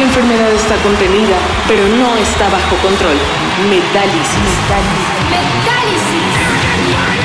La enfermedad está contenida, pero no está bajo control. Metálisis. Metálisis. Metálisis.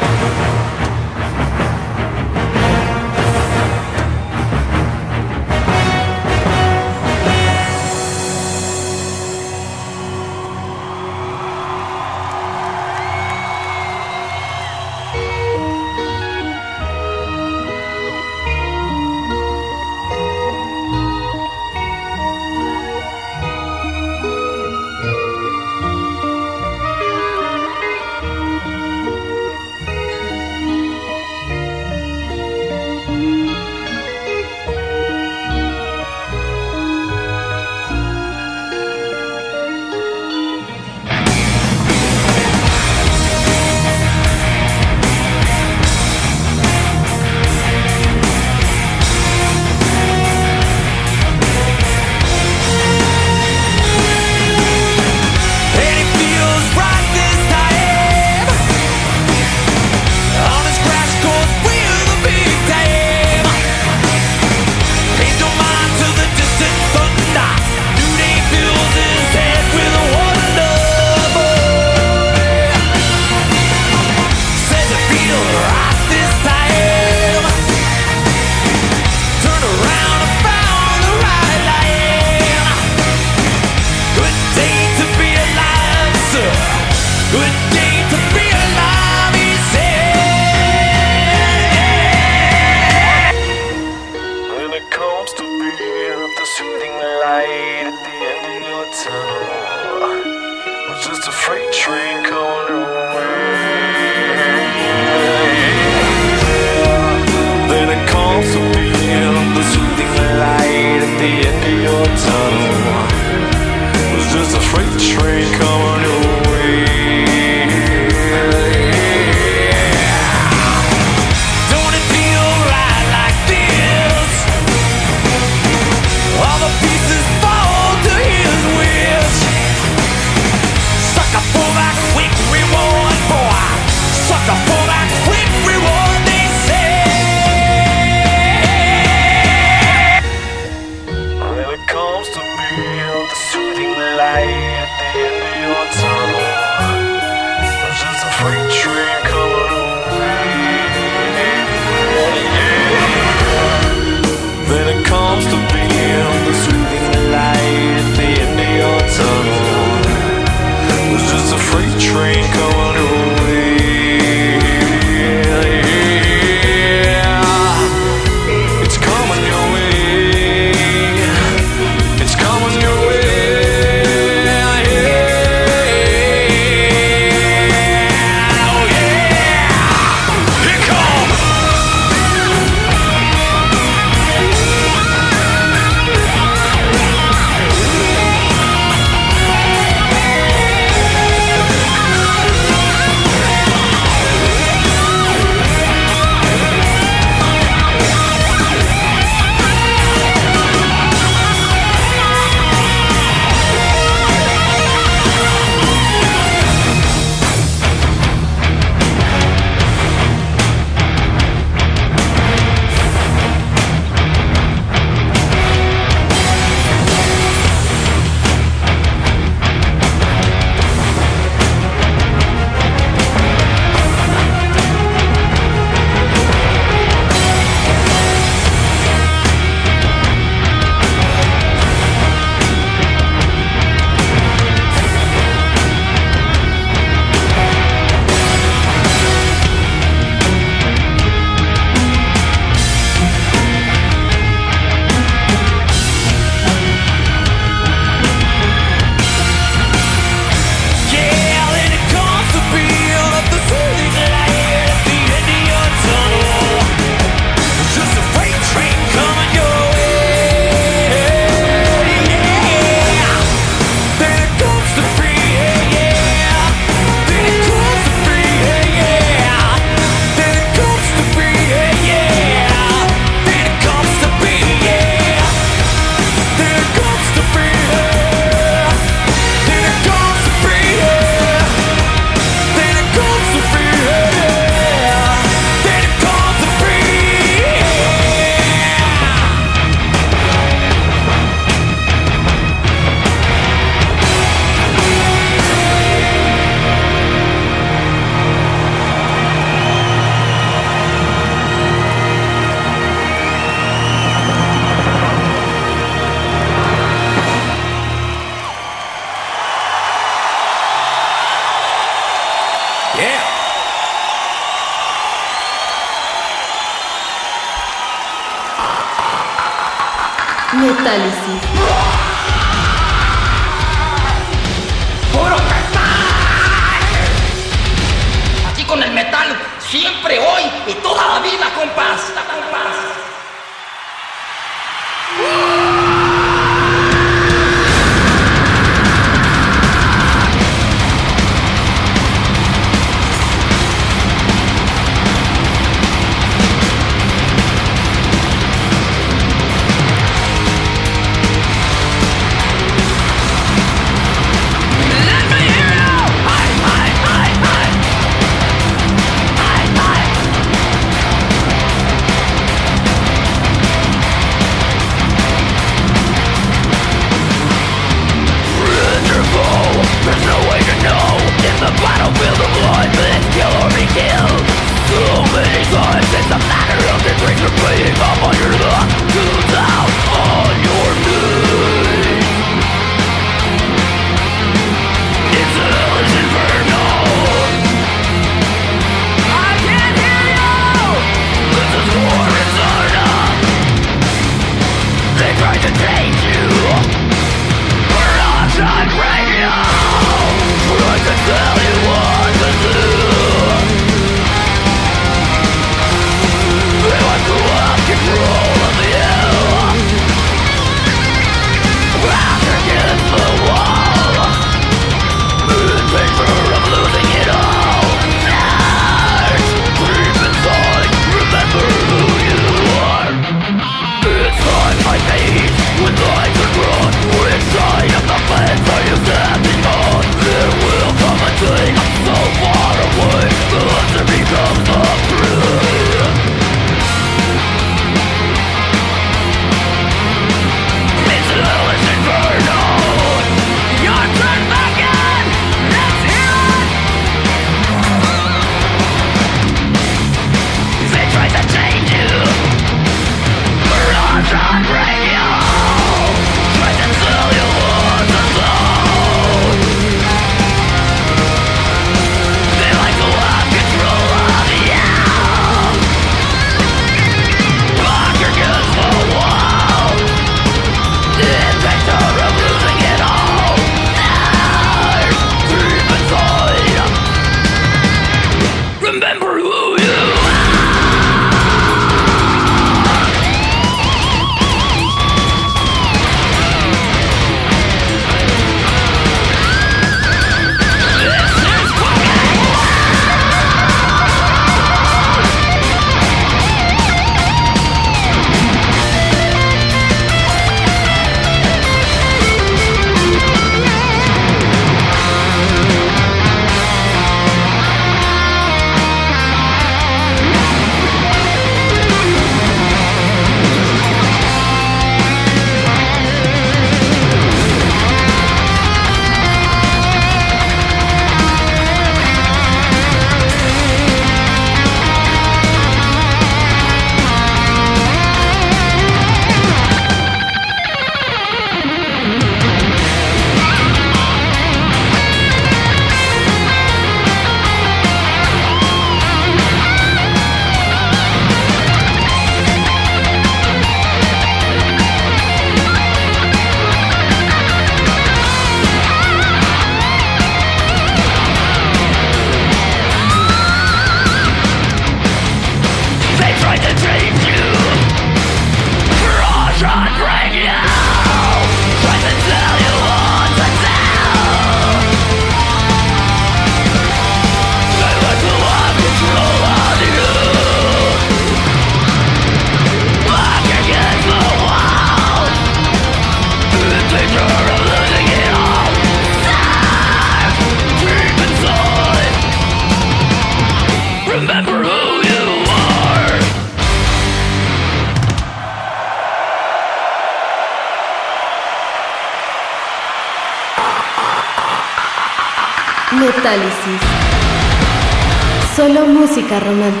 Romántica.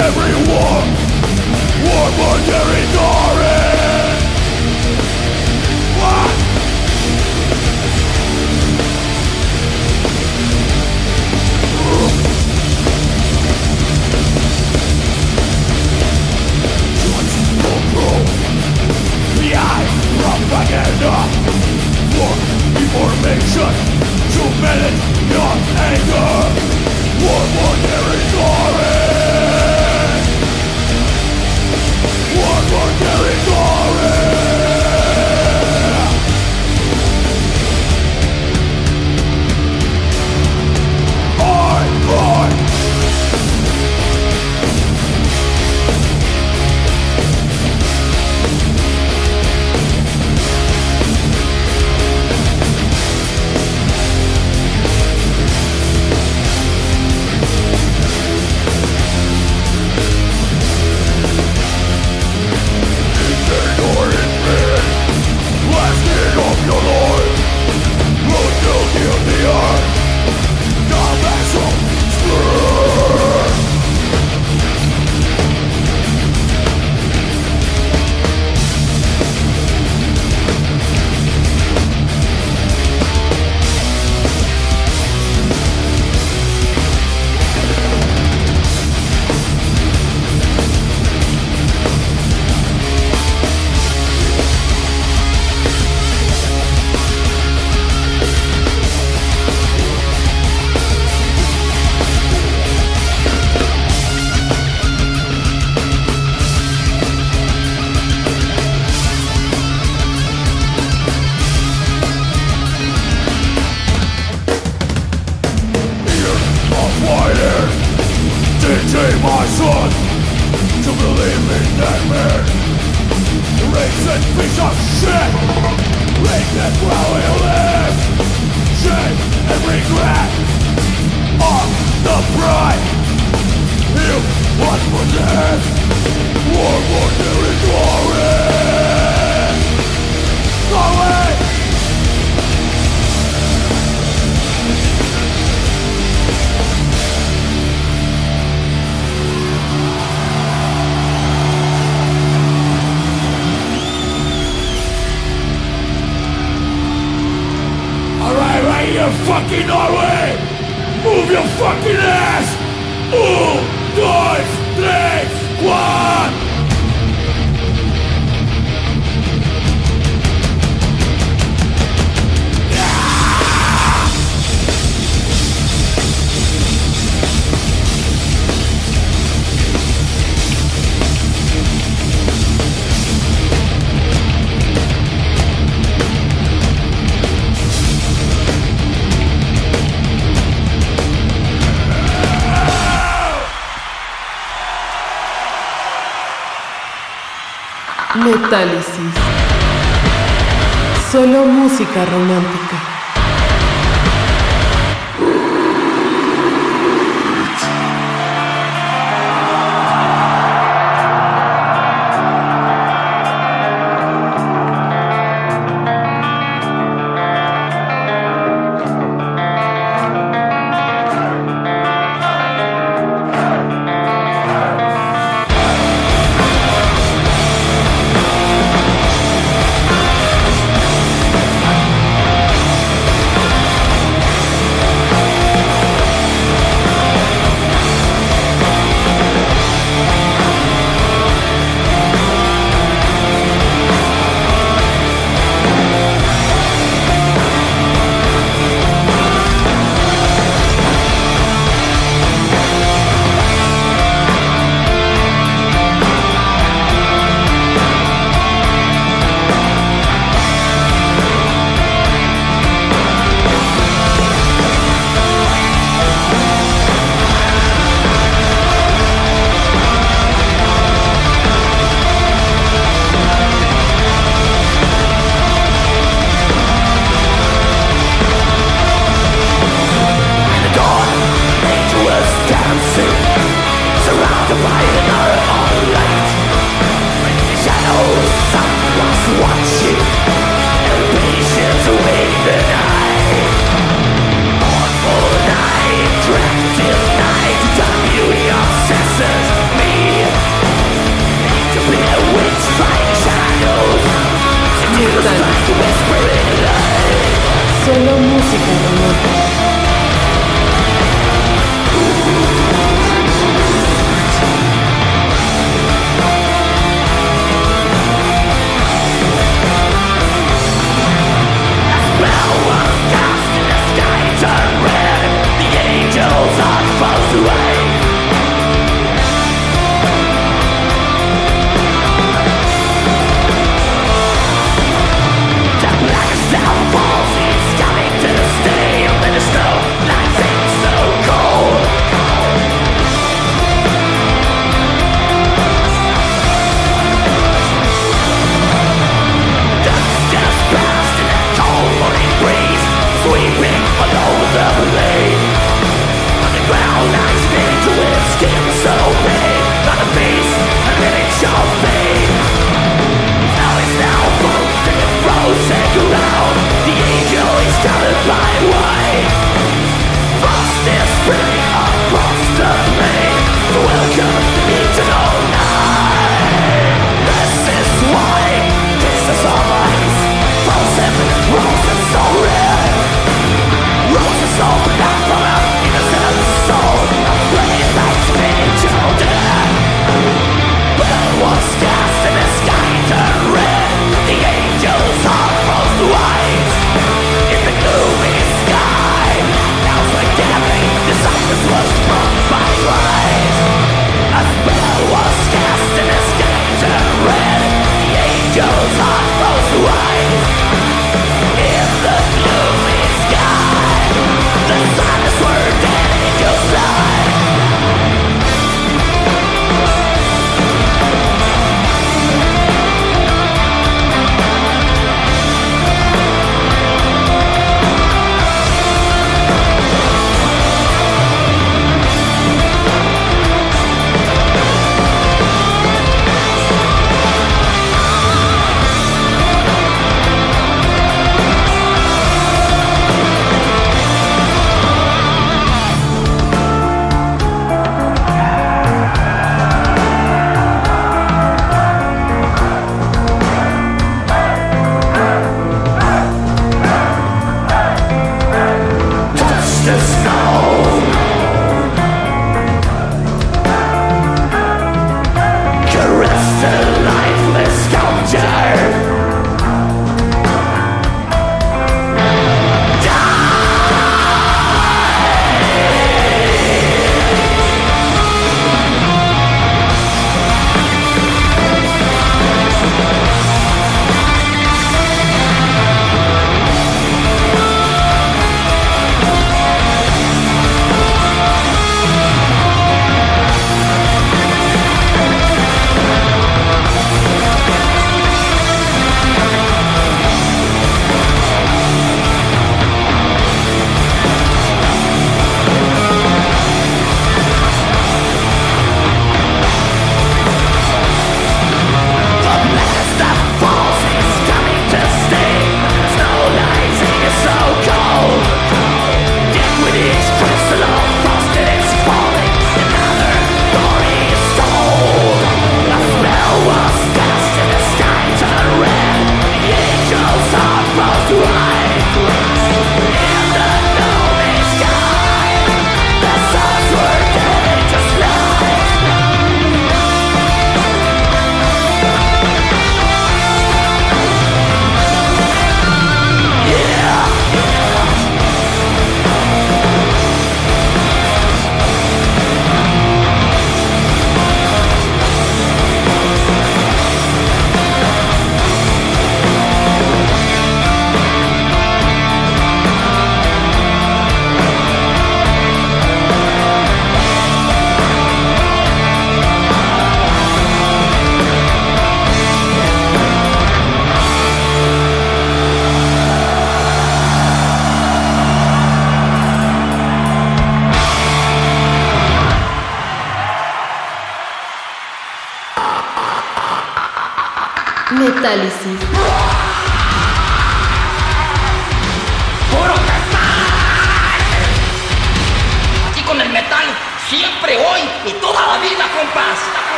everyone War, war,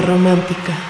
romántica.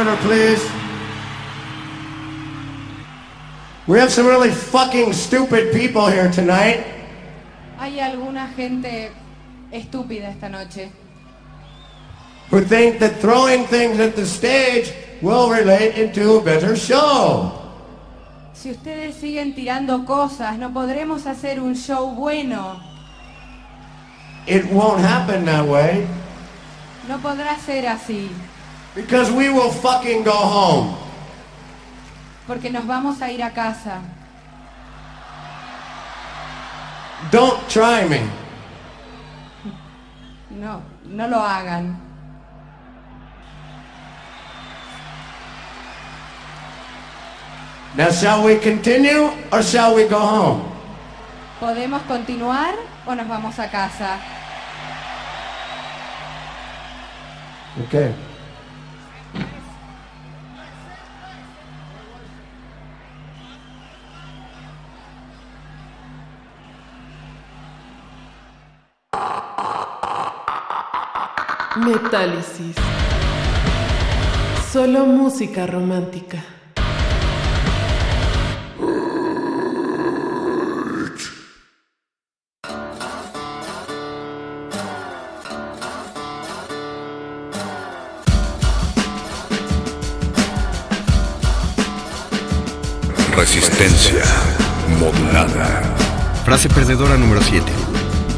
Please. We have some really fucking stupid people here tonight. Hay alguna gente estúpida esta noche. Who think that throwing things at the stage will relate into a better show. Si ustedes siguen tirando cosas, no podremos hacer un show bueno. It won't happen that way. No podrá ser así. Because we will fucking go home. Porque nos vamos a ir a casa. Don't try me. No, no lo hagan. Now shall we continue or shall we go home? ¿Podemos continuar o nos vamos a casa? Okay. Metálisis. Solo música romántica. Resistencia modulada. Frase perdedora número 7.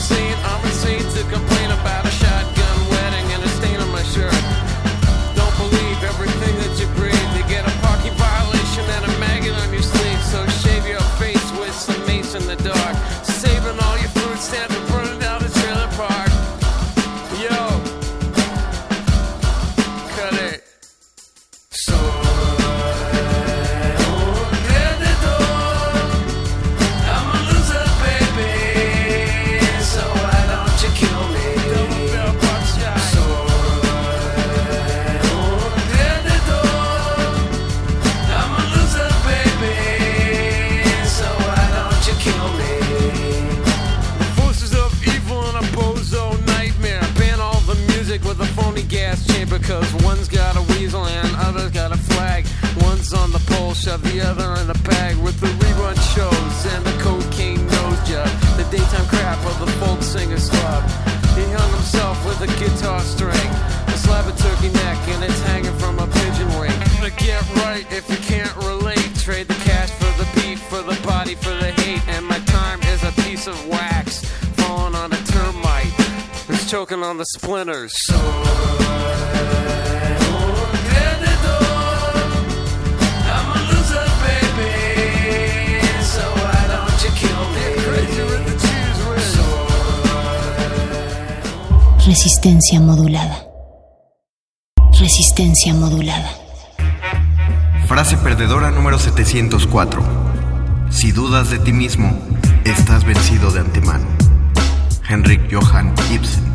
I'm Of the other in the bag with the rerun shows and the cocaine nose job. The daytime crap of the folk singer's club. He hung himself with a guitar string, a slab of turkey neck, and it's hanging from a pigeon wing. To get right if you can't relate, trade the cash for the beat, for the body, for the hate, and my time is a piece of wax falling on a termite. who's choking on the splinters. So, Resistencia modulada. Resistencia modulada. Frase perdedora número 704. Si dudas de ti mismo, estás vencido de antemano. Henrik Johann Ibsen.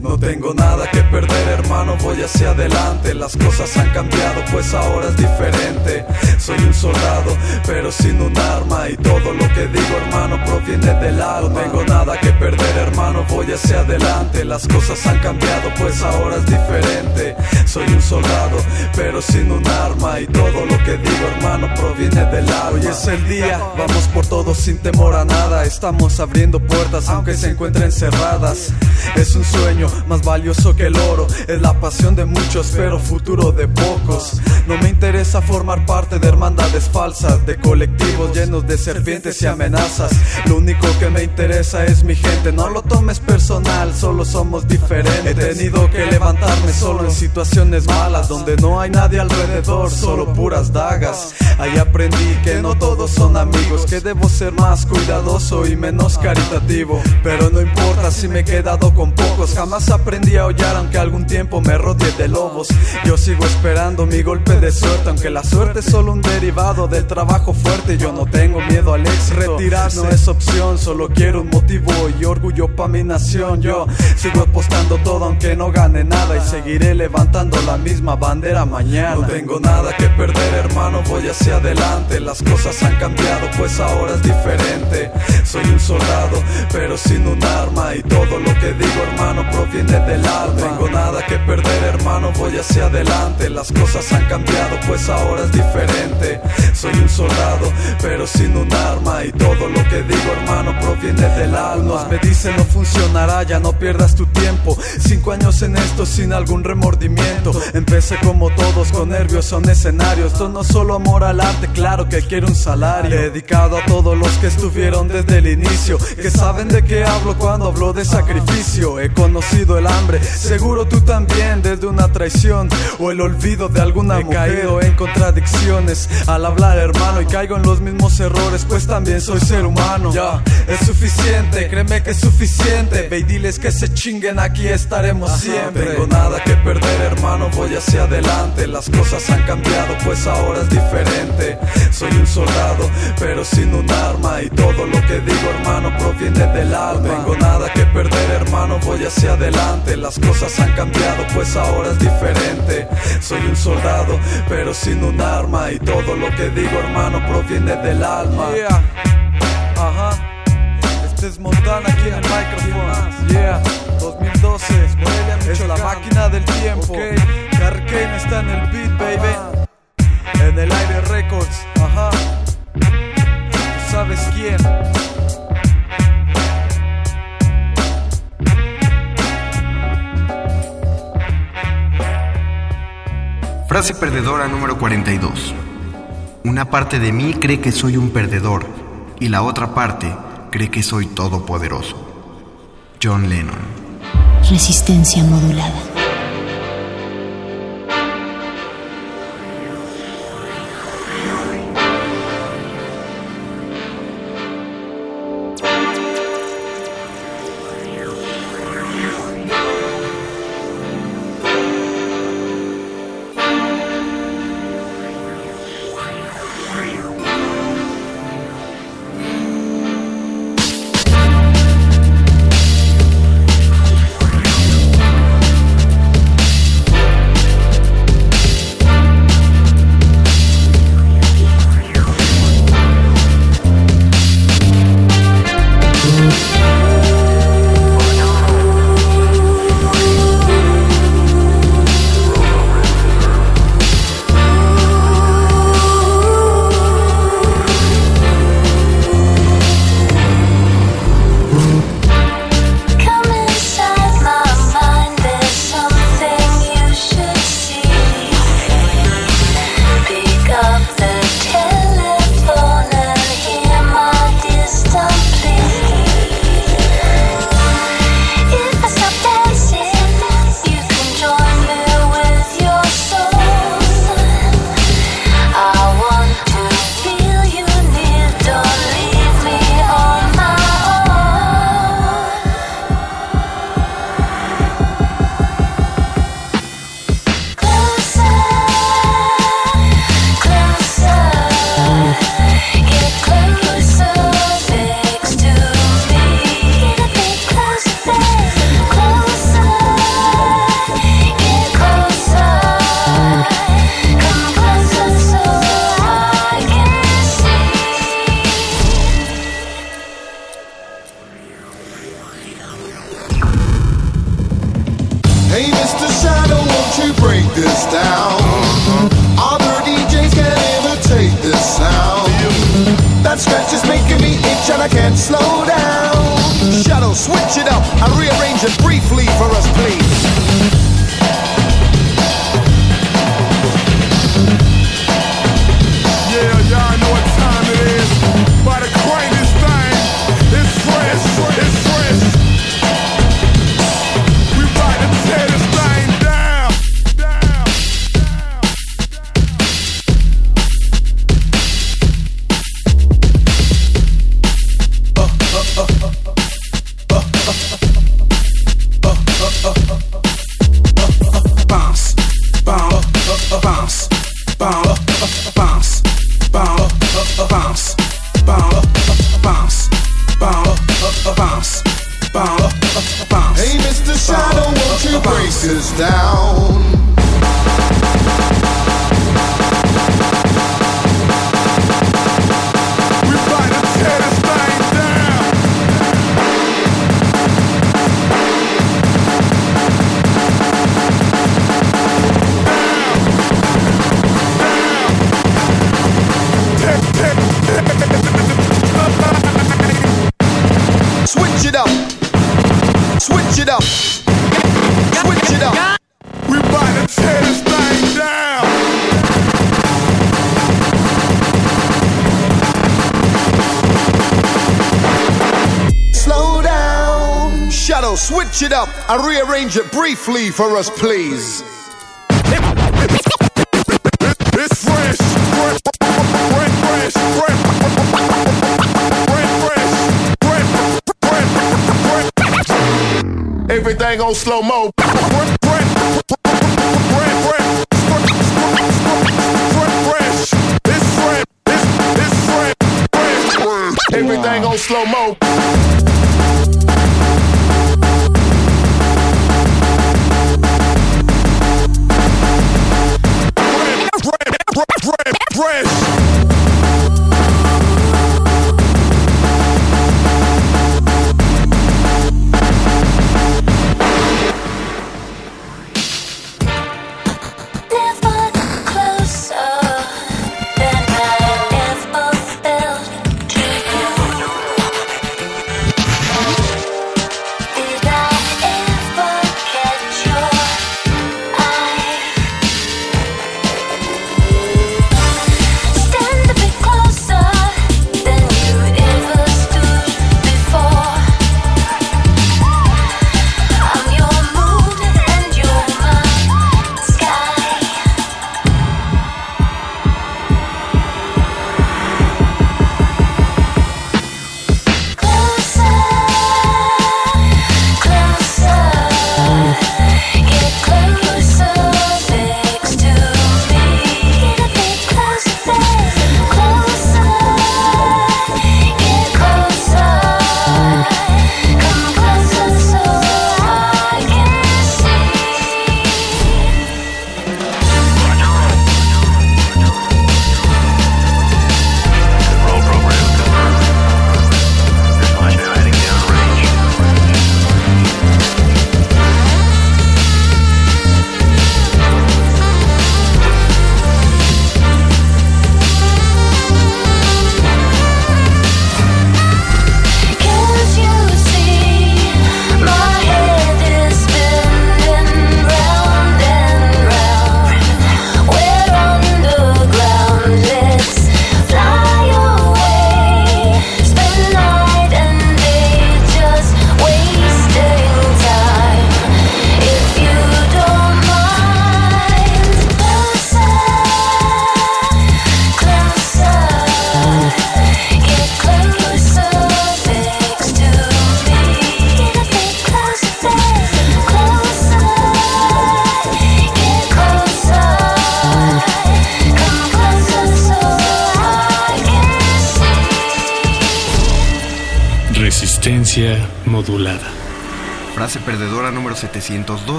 No tengo nada que perder, hermano, voy hacia adelante. Las cosas han cambiado, pues ahora es diferente. Soy un soldado, pero sin un arma. Y todo lo que digo, hermano, proviene del alma. No tengo nada que perder, hermano, voy hacia adelante. Las cosas han cambiado, pues ahora es diferente. Soy un soldado, pero sin un arma. Y todo lo que digo, hermano, proviene del alma. Hoy es el día, vamos por todo sin temor a nada. Estamos abriendo puertas, aunque se encuentren cerradas. Es un sueño más valioso que el oro. Es la pasión de muchos, pero futuro de pocos. No me interesa formar parte de hermandades falsas, de colectivos llenos de serpientes y amenazas. Lo único que me interesa es mi gente. No lo tomes personal, solo somos diferentes. He tenido que levantarme solo en situaciones malas, donde no hay nadie alrededor, solo puras dagas. Ahí aprendí que no todos son amigos, que debo ser más cuidadoso y menos caritativo. Pero no importa si me he quedado con pocos, jamás aprendí a hollar aunque algún tiempo me rodeé de lobos. Yo sigo esperando mi golpe de suerte, aunque la suerte es solo un derivado del trabajo fuerte. Yo no tengo miedo al éxito. Retirarse no es opción, solo quiero un motivo y orgullo pa' mi nación. Yo sigo apostando todo aunque no gane nada y seguiré levantando la misma bandera mañana. No tengo nada que perder, hermano, voy hacia adelante. Las cosas han cambiado, pues ahora es diferente. Soy un soldado, pero sin un arma y todo lo que digo, hermano, proviene del alma. Tengo nada que perder, hermano, voy hacia adelante. Las cosas han cambiado, pues ahora es diferente. Soy un soldado, pero sin un arma. Y todo lo que digo, hermano, proviene del alma. Me dicen no funcionará, ya no pierdas tu tiempo. Cinco años en esto sin algún remordimiento. Empecé como todos, con nervios son escenarios. Esto no solo amor al arte, claro que quiero un salario. Dedicado a todos los que estuvieron desde el inicio. Que saben de qué hablo cuando hablo de sacrificio. He conocido el hambre, seguro tú también, desde una traición o el olvido de alguna He caído en contradicciones al hablar, hermano, y caigo en los mismos errores, pues también soy ser humano. Ya, es suficiente, créeme que es suficiente. Ve y diles que se chinguen, aquí estaremos siempre. No tengo nada que perder, hermano, voy hacia adelante. Las cosas han cambiado, pues ahora es diferente. Soy un soldado, pero sin un arma, y todo lo que digo, hermano, proviene del alma. No tengo nada que perder, hermano, voy hacia adelante. Las cosas han cambiado, pues ahora es diferente. Soy un soldado, pero sin un arma, y todo lo que digo, hermano, proviene del alma. Yeah. Ajá. Este es Montana aquí en el micrófono. Yeah, 2012. Es la máquina del tiempo. Okay. Está en el beat, baby. En el aire records. Ajá. ¿Tú sabes quién? Frase perdedora número 42. Una parte de mí cree que soy un perdedor y la otra parte cree que soy todopoderoso. John Lennon. Resistencia modulada. Arrange it briefly for us, please. It's fresh, fresh, fresh, fresh, fresh, Everything on slow mo. Everything on slow mo.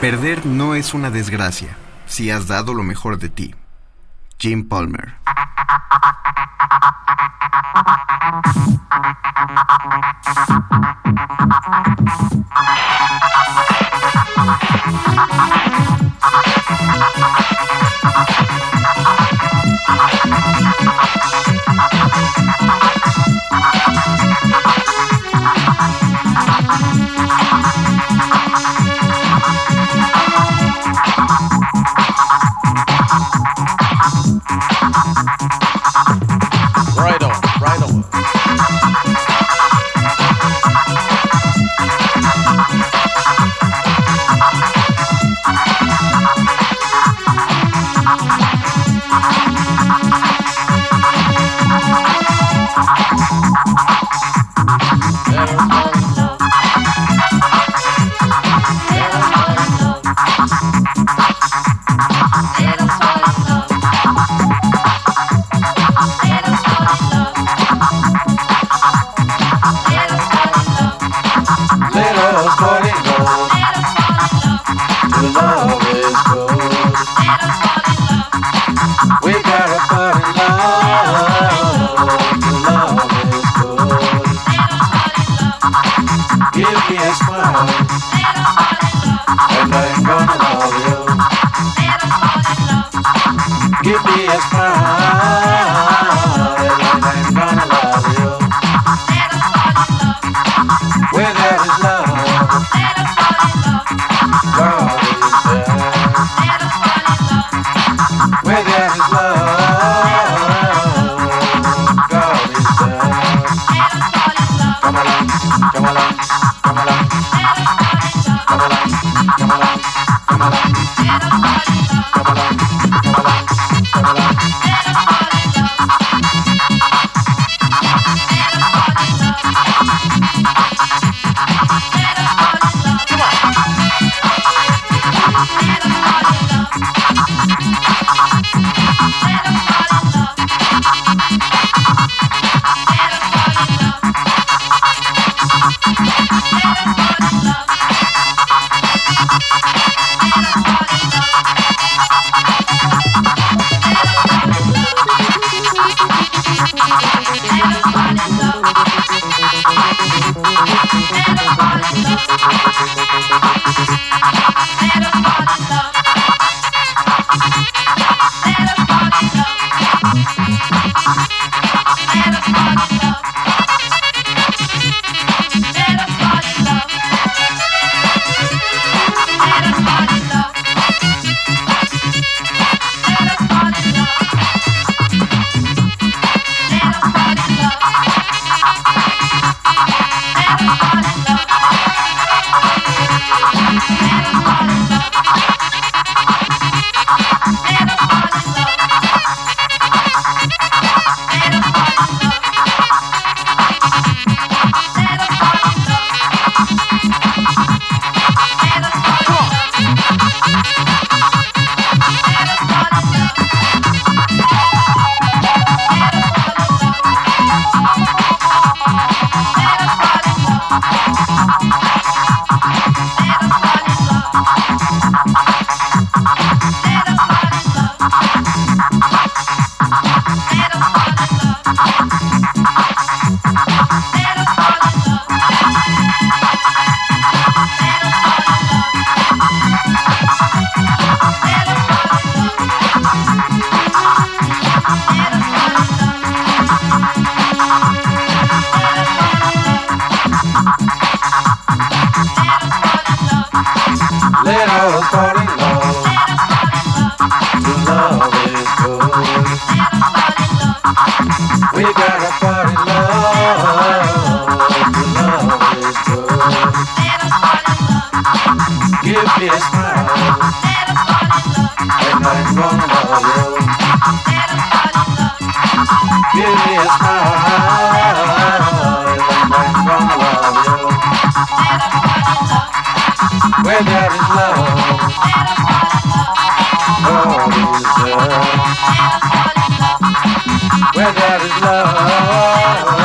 Perder no es una desgracia si has dado lo mejor de ti. Jim Palmer. We got fall in love. Give me a smile. I'm gonna love. Give me a smile. I'm gonna love. Where there is love, there is love where there is love.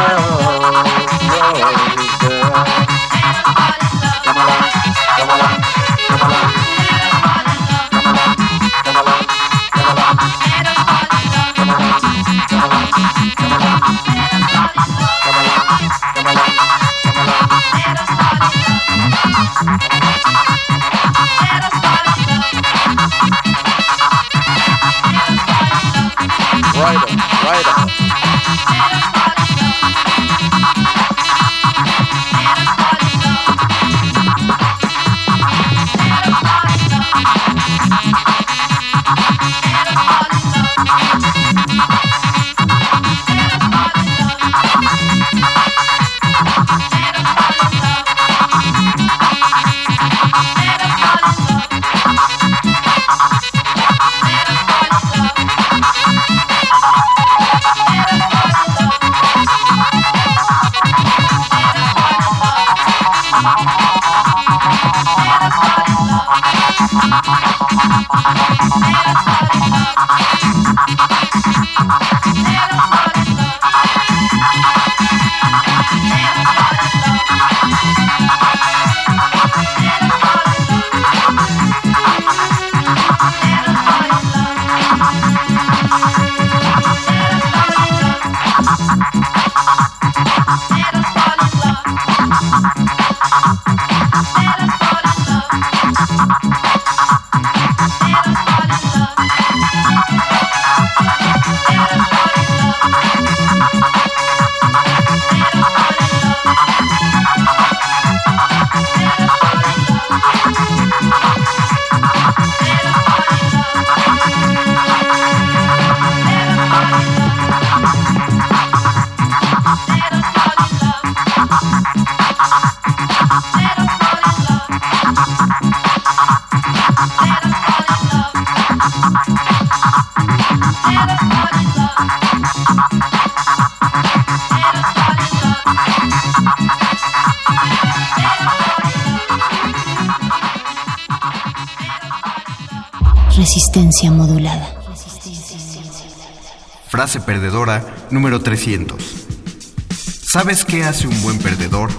frase perdedora número 300. ¿Sabes qué hace un buen perdedor?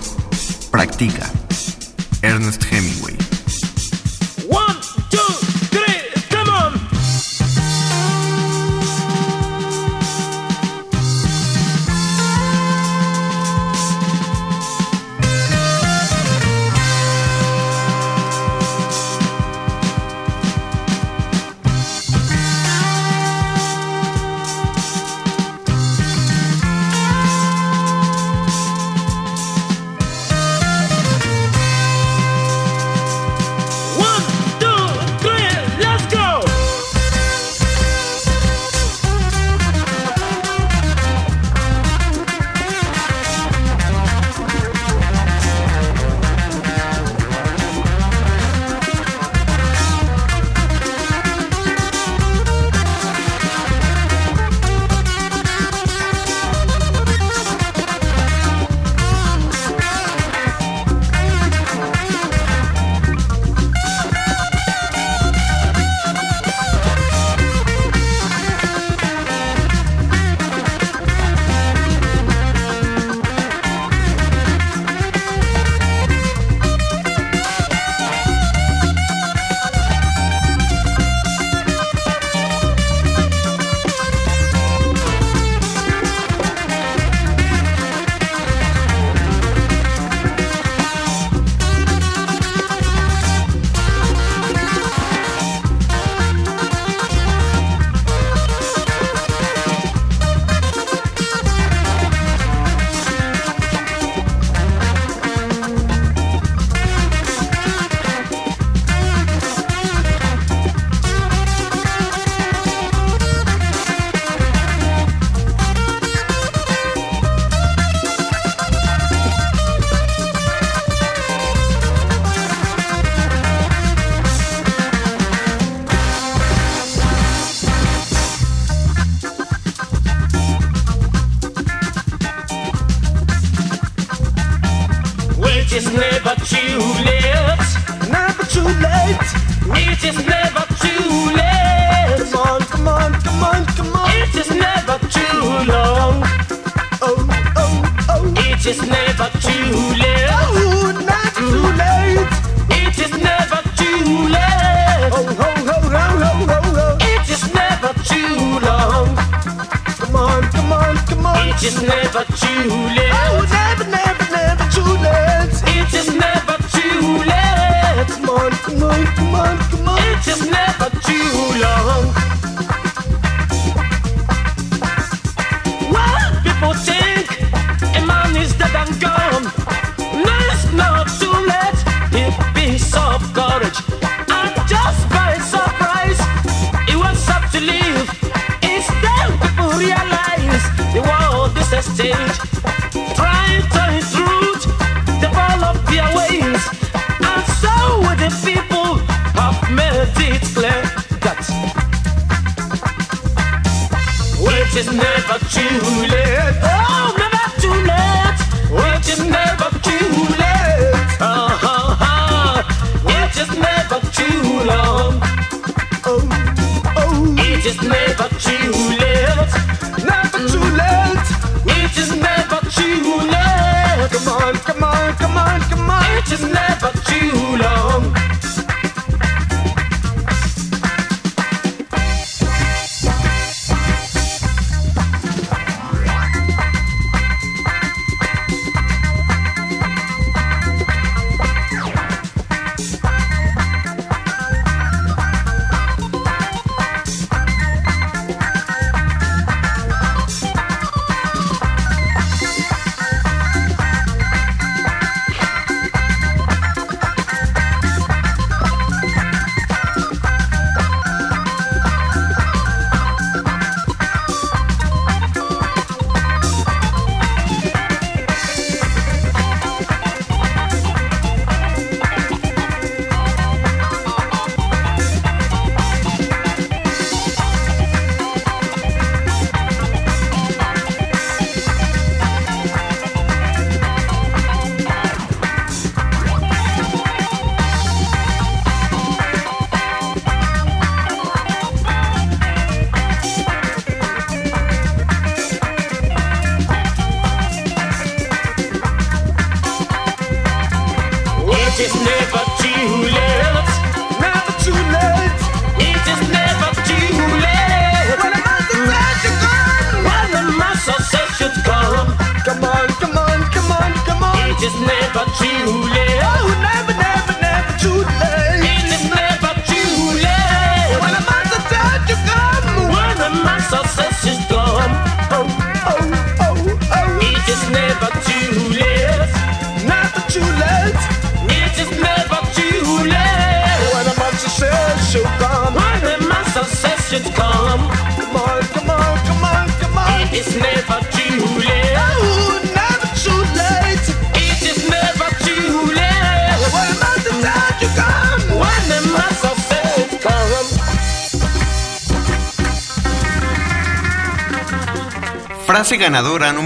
Practica. Ernest Hemingway.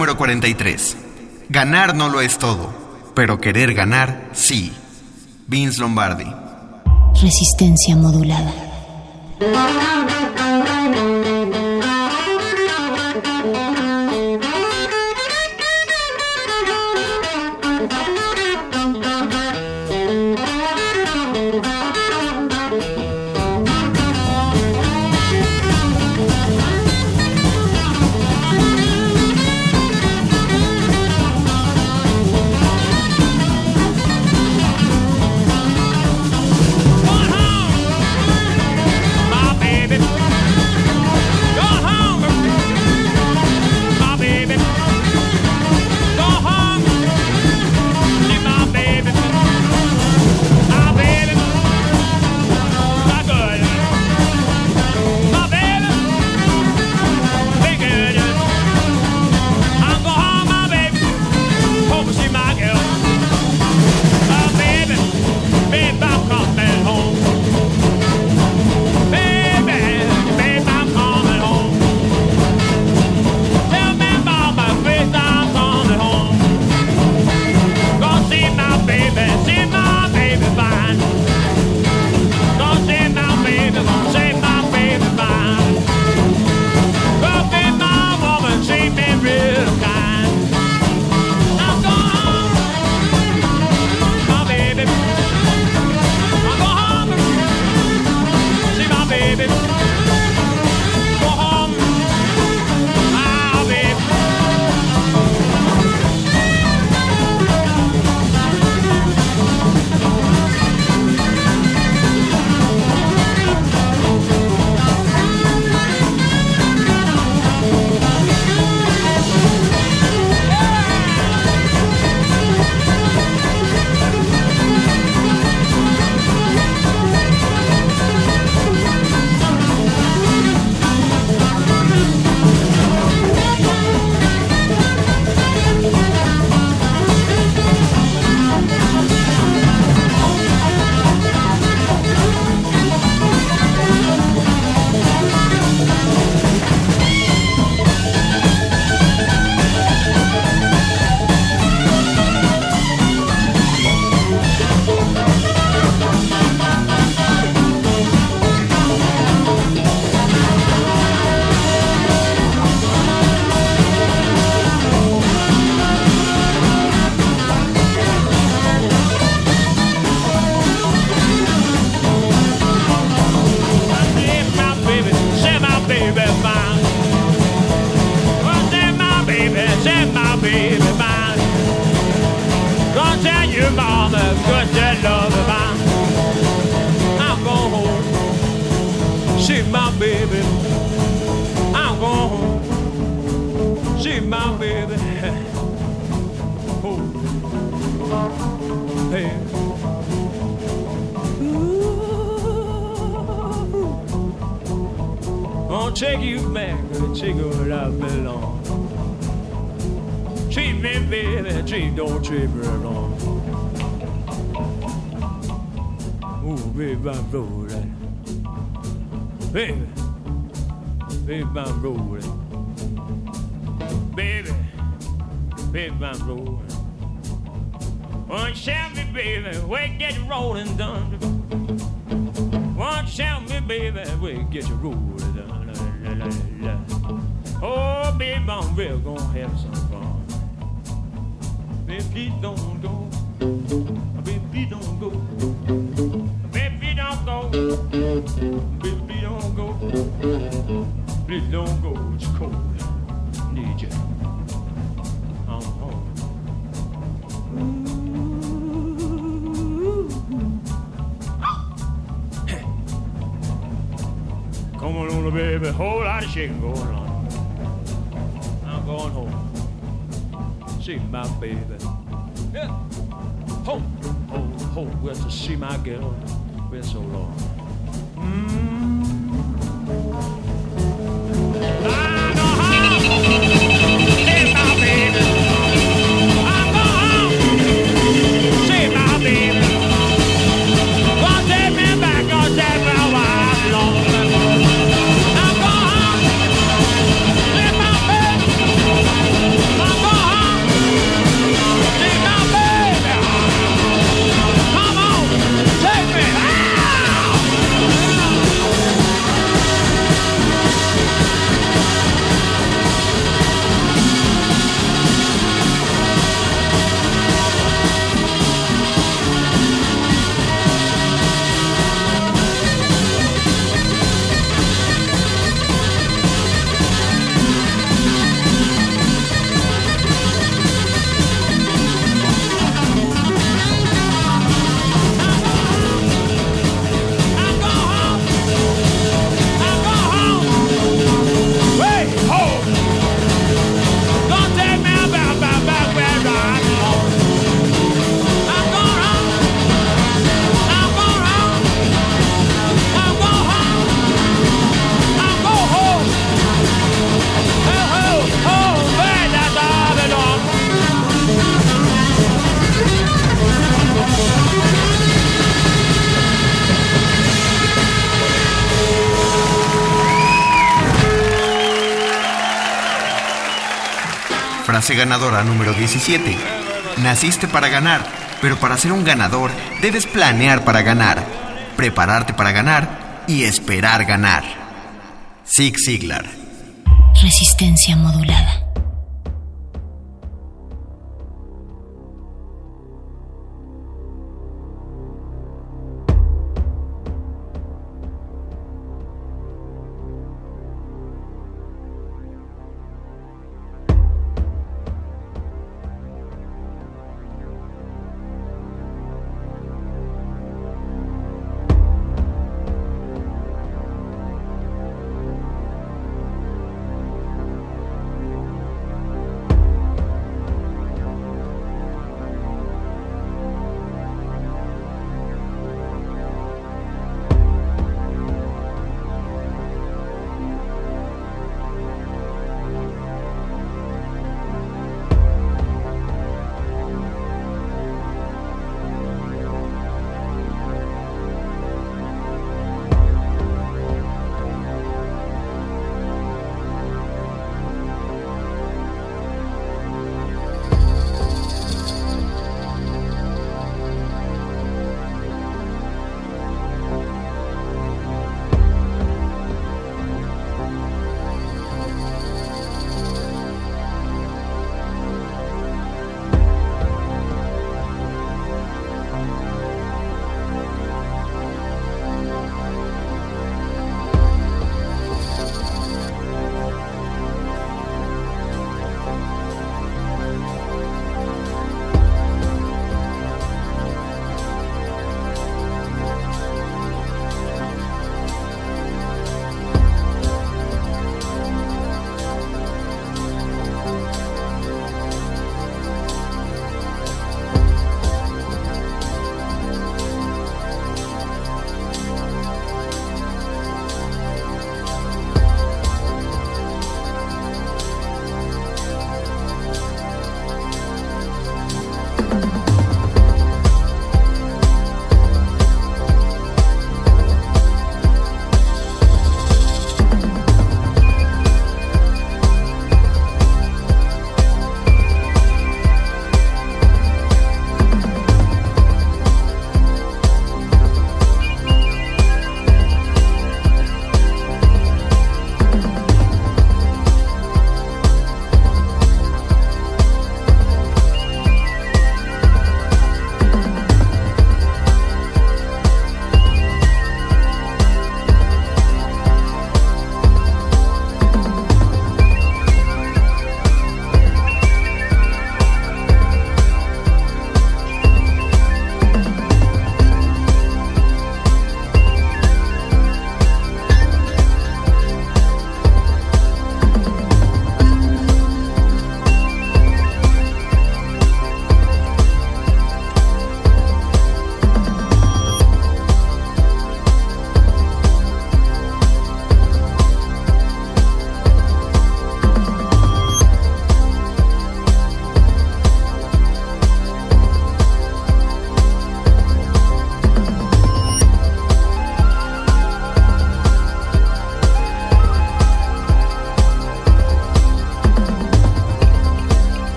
número 43. Ganar no lo es todo, pero querer ganar sí. Vince Lombardi. Resistencia modulada. Rolling. Eh? Baby, baby, I'm rolling. Won't shout me, baby, we get rolling done. Won't shout me, baby, we get your rolling done. La, la, la, oh, baby, I'm real gonna have some fun. Baby, please don't, go. Going on. I'm going home. See my baby. Yeah. Home, home, home. Well, to see my girl. Been so long. Ganadora número 17. Naciste para ganar, pero para ser un ganador debes planear para ganar, prepararte para ganar y esperar ganar. Zig Ziglar. Resistencia modulada.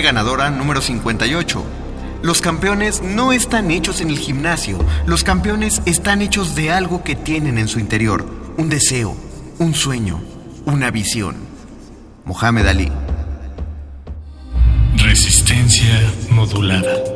Ganadora número 58. Los campeones no están hechos en el gimnasio, los campeones están hechos de algo que tienen en su interior, un deseo, un sueño, una visión. Mohamed Ali. Resistencia modulada.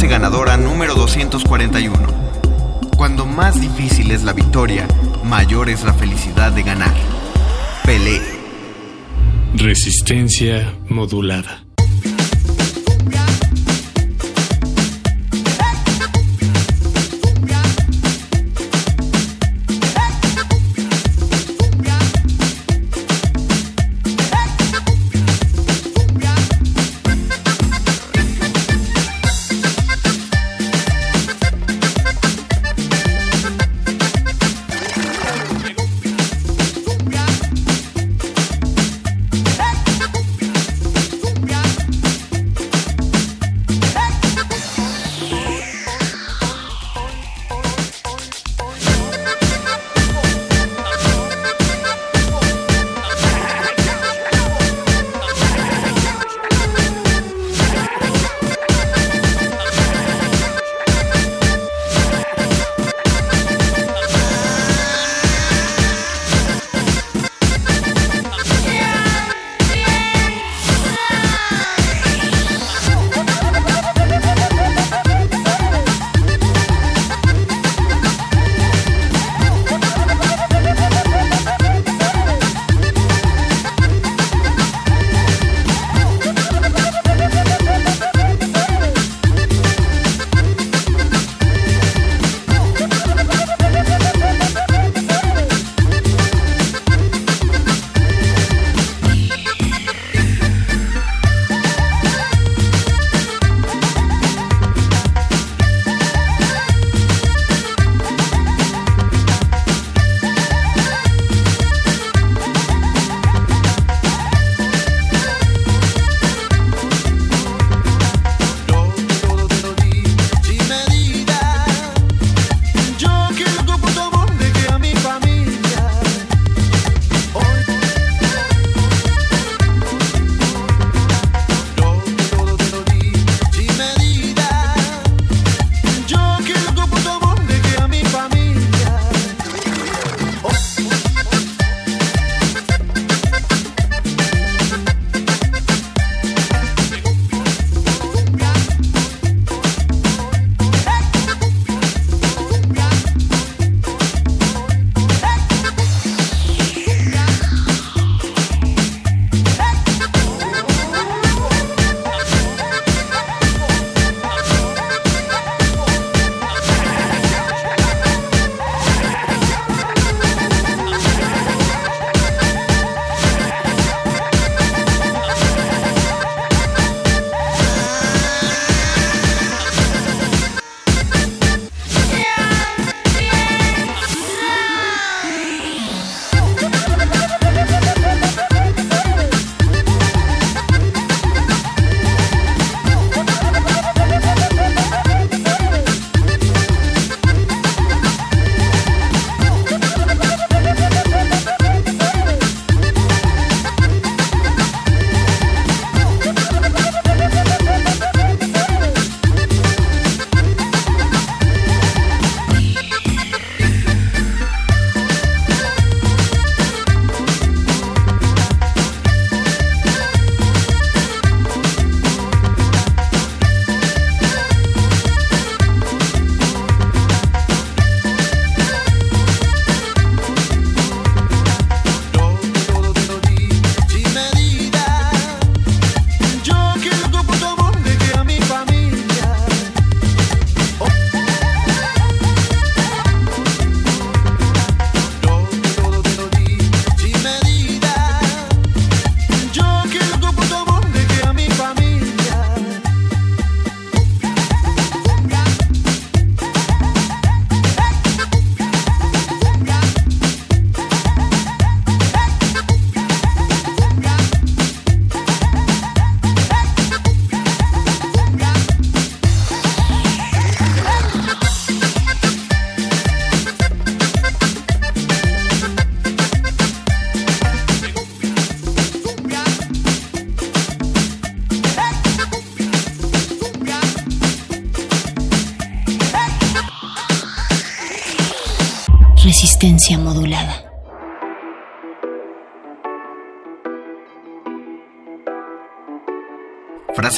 Ganadora número 241. Cuando más difícil es la victoria, mayor es la felicidad de ganar. Pelé. Resistencia modulada.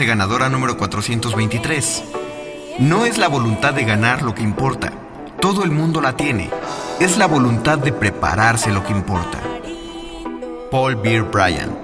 Ganadora número 423. No es la voluntad de ganar lo que importa. Todo el mundo la tiene. Es la voluntad de prepararse lo que importa. Paul Beer Bryant.